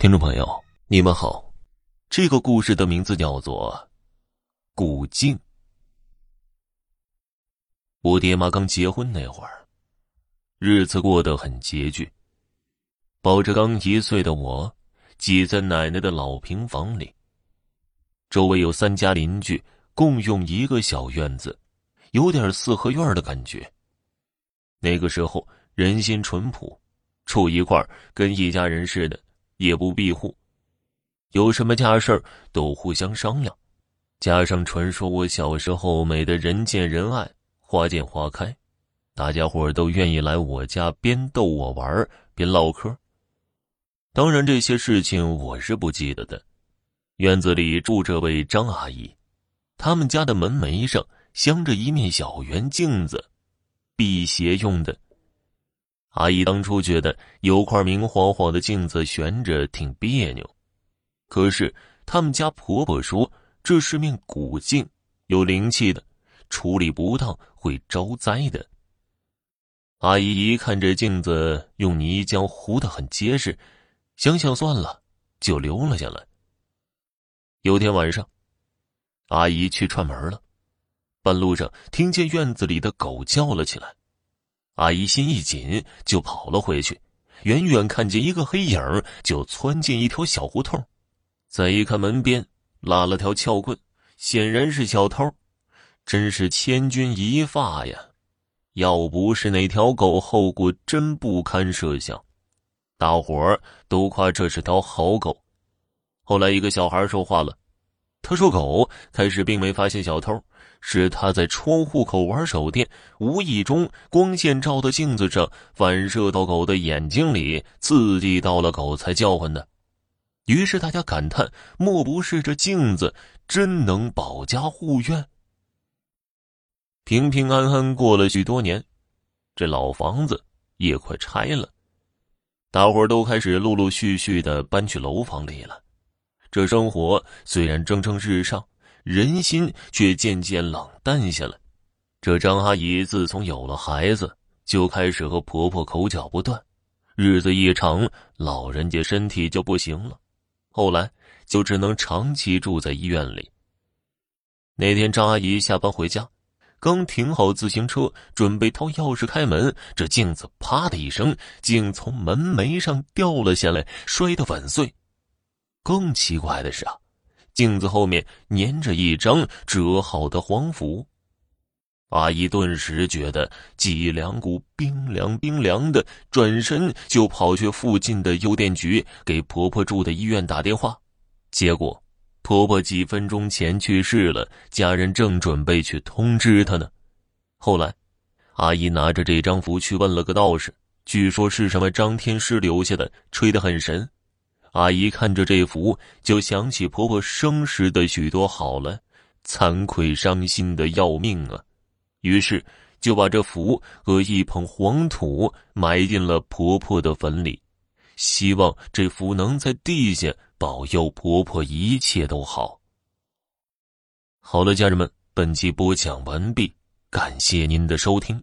听众朋友，你们好，这个故事的名字叫做《古镜》。我爹妈刚结婚那会儿，日子过得很拮据，抱着刚一岁的我，挤在奶奶的老平房里。周围有三家邻居共用一个小院子，有点四合院的感觉。那个时候人心淳朴，住一块跟一家人似的。也不庇护，有什么家事都互相商量，加上传说我小时候美的人见人爱，花见花开，大家伙都愿意来我家边逗我玩边唠嗑。当然这些事情我是不记得的。院子里住着位张阿姨，他们家的门楣上镶着一面小圆镜子，辟邪用的。阿姨当初觉得有块明晃晃的镜子悬着挺别扭，可是他们家婆婆说这是面古镜，有灵气的，处理不当会招灾的。阿姨一看这镜子用泥浆糊得很结实，想想算了，就留了下来。有天晚上，阿姨去串门了，半路上听见院子里的狗叫了起来。阿姨心一紧，就跑了回去。远远看见一个黑影就窜进一条小胡同。再一看门边拉了条撬棍，显然是小偷。真是千钧一发呀！要不是那条狗，后果真不堪设想。大伙儿都夸这是条好狗。后来一个小孩说话了，他说狗开始并没发现小偷。是他在窗户口玩手电，无意中光线照到镜子上，反射到狗的眼睛里，刺激到了狗才叫唤的。于是大家感叹：莫不是这镜子真能保家护院？平平安安过了许多年，这老房子也快拆了，大伙儿都开始陆陆续续的搬去楼房里了。这生活虽然蒸蒸日上。人心却渐渐冷淡下来。这张阿姨自从有了孩子，就开始和婆婆口角不断，日子一长，老人家身体就不行了。后来就只能长期住在医院里。那天张阿姨下班回家，刚停好自行车，准备掏钥匙开门，这镜子啪的一声，竟从门楣上掉了下来，摔得粉碎。更奇怪的是啊。镜子后面粘着一张折好的黄符，阿姨顿时觉得脊梁骨冰凉冰凉的，转身就跑去附近的邮电局给婆婆住的医院打电话。结果，婆婆几分钟前去世了，家人正准备去通知她呢。后来，阿姨拿着这张符去问了个道士，据说是什么张天师留下的，吹得很神。阿姨看着这幅，就想起婆婆生时的许多好了，惭愧伤心的要命啊！于是就把这符和一捧黄土埋进了婆婆的坟里，希望这符能在地下保佑婆婆一切都好。好了，家人们，本集播讲完毕，感谢您的收听。